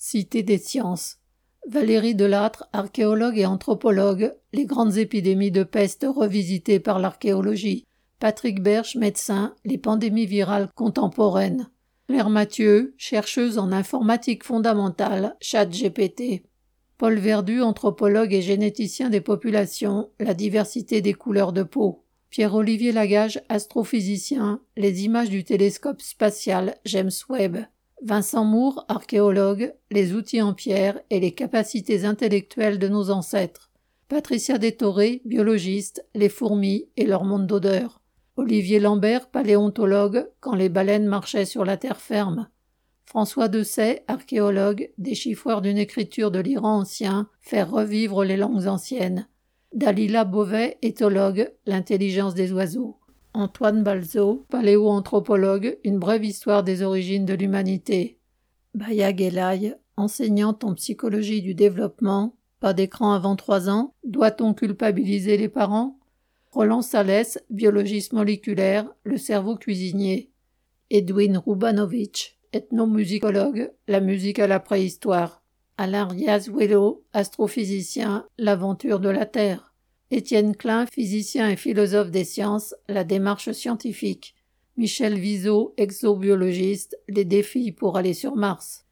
Cité des sciences. Valérie Delattre, archéologue et anthropologue, les grandes épidémies de peste revisitées par l'archéologie. Patrick Berche, médecin, les pandémies virales contemporaines. Claire Mathieu, chercheuse en informatique fondamentale, chat GPT. Paul Verdu, anthropologue et généticien des populations, la diversité des couleurs de peau. Pierre-Olivier Lagage, astrophysicien, les images du télescope spatial James Webb. Vincent Moore, archéologue, les outils en pierre et les capacités intellectuelles de nos ancêtres. Patricia Détoré, biologiste, les fourmis et leur monde d'odeur. Olivier Lambert, paléontologue, quand les baleines marchaient sur la terre ferme. François Dessay, archéologue, déchiffreur d'une écriture de l'Iran ancien, faire revivre les langues anciennes. Dalila Beauvais, éthologue, l'intelligence des oiseaux. Antoine Balzo, paléoanthropologue, une brève histoire des origines de l'humanité. Baya Gelay, enseignante en psychologie du développement, pas d'écran avant trois ans, doit-on culpabiliser les parents? Roland Salès, biologiste moléculaire, le cerveau cuisinier. Edwin Rubanovich, ethnomusicologue, la musique à la préhistoire. Alain Riazuelo, astrophysicien, l'aventure de la Terre. Étienne Klein, physicien et philosophe des sciences, la démarche scientifique. Michel Viseau, exobiologiste, les défis pour aller sur Mars.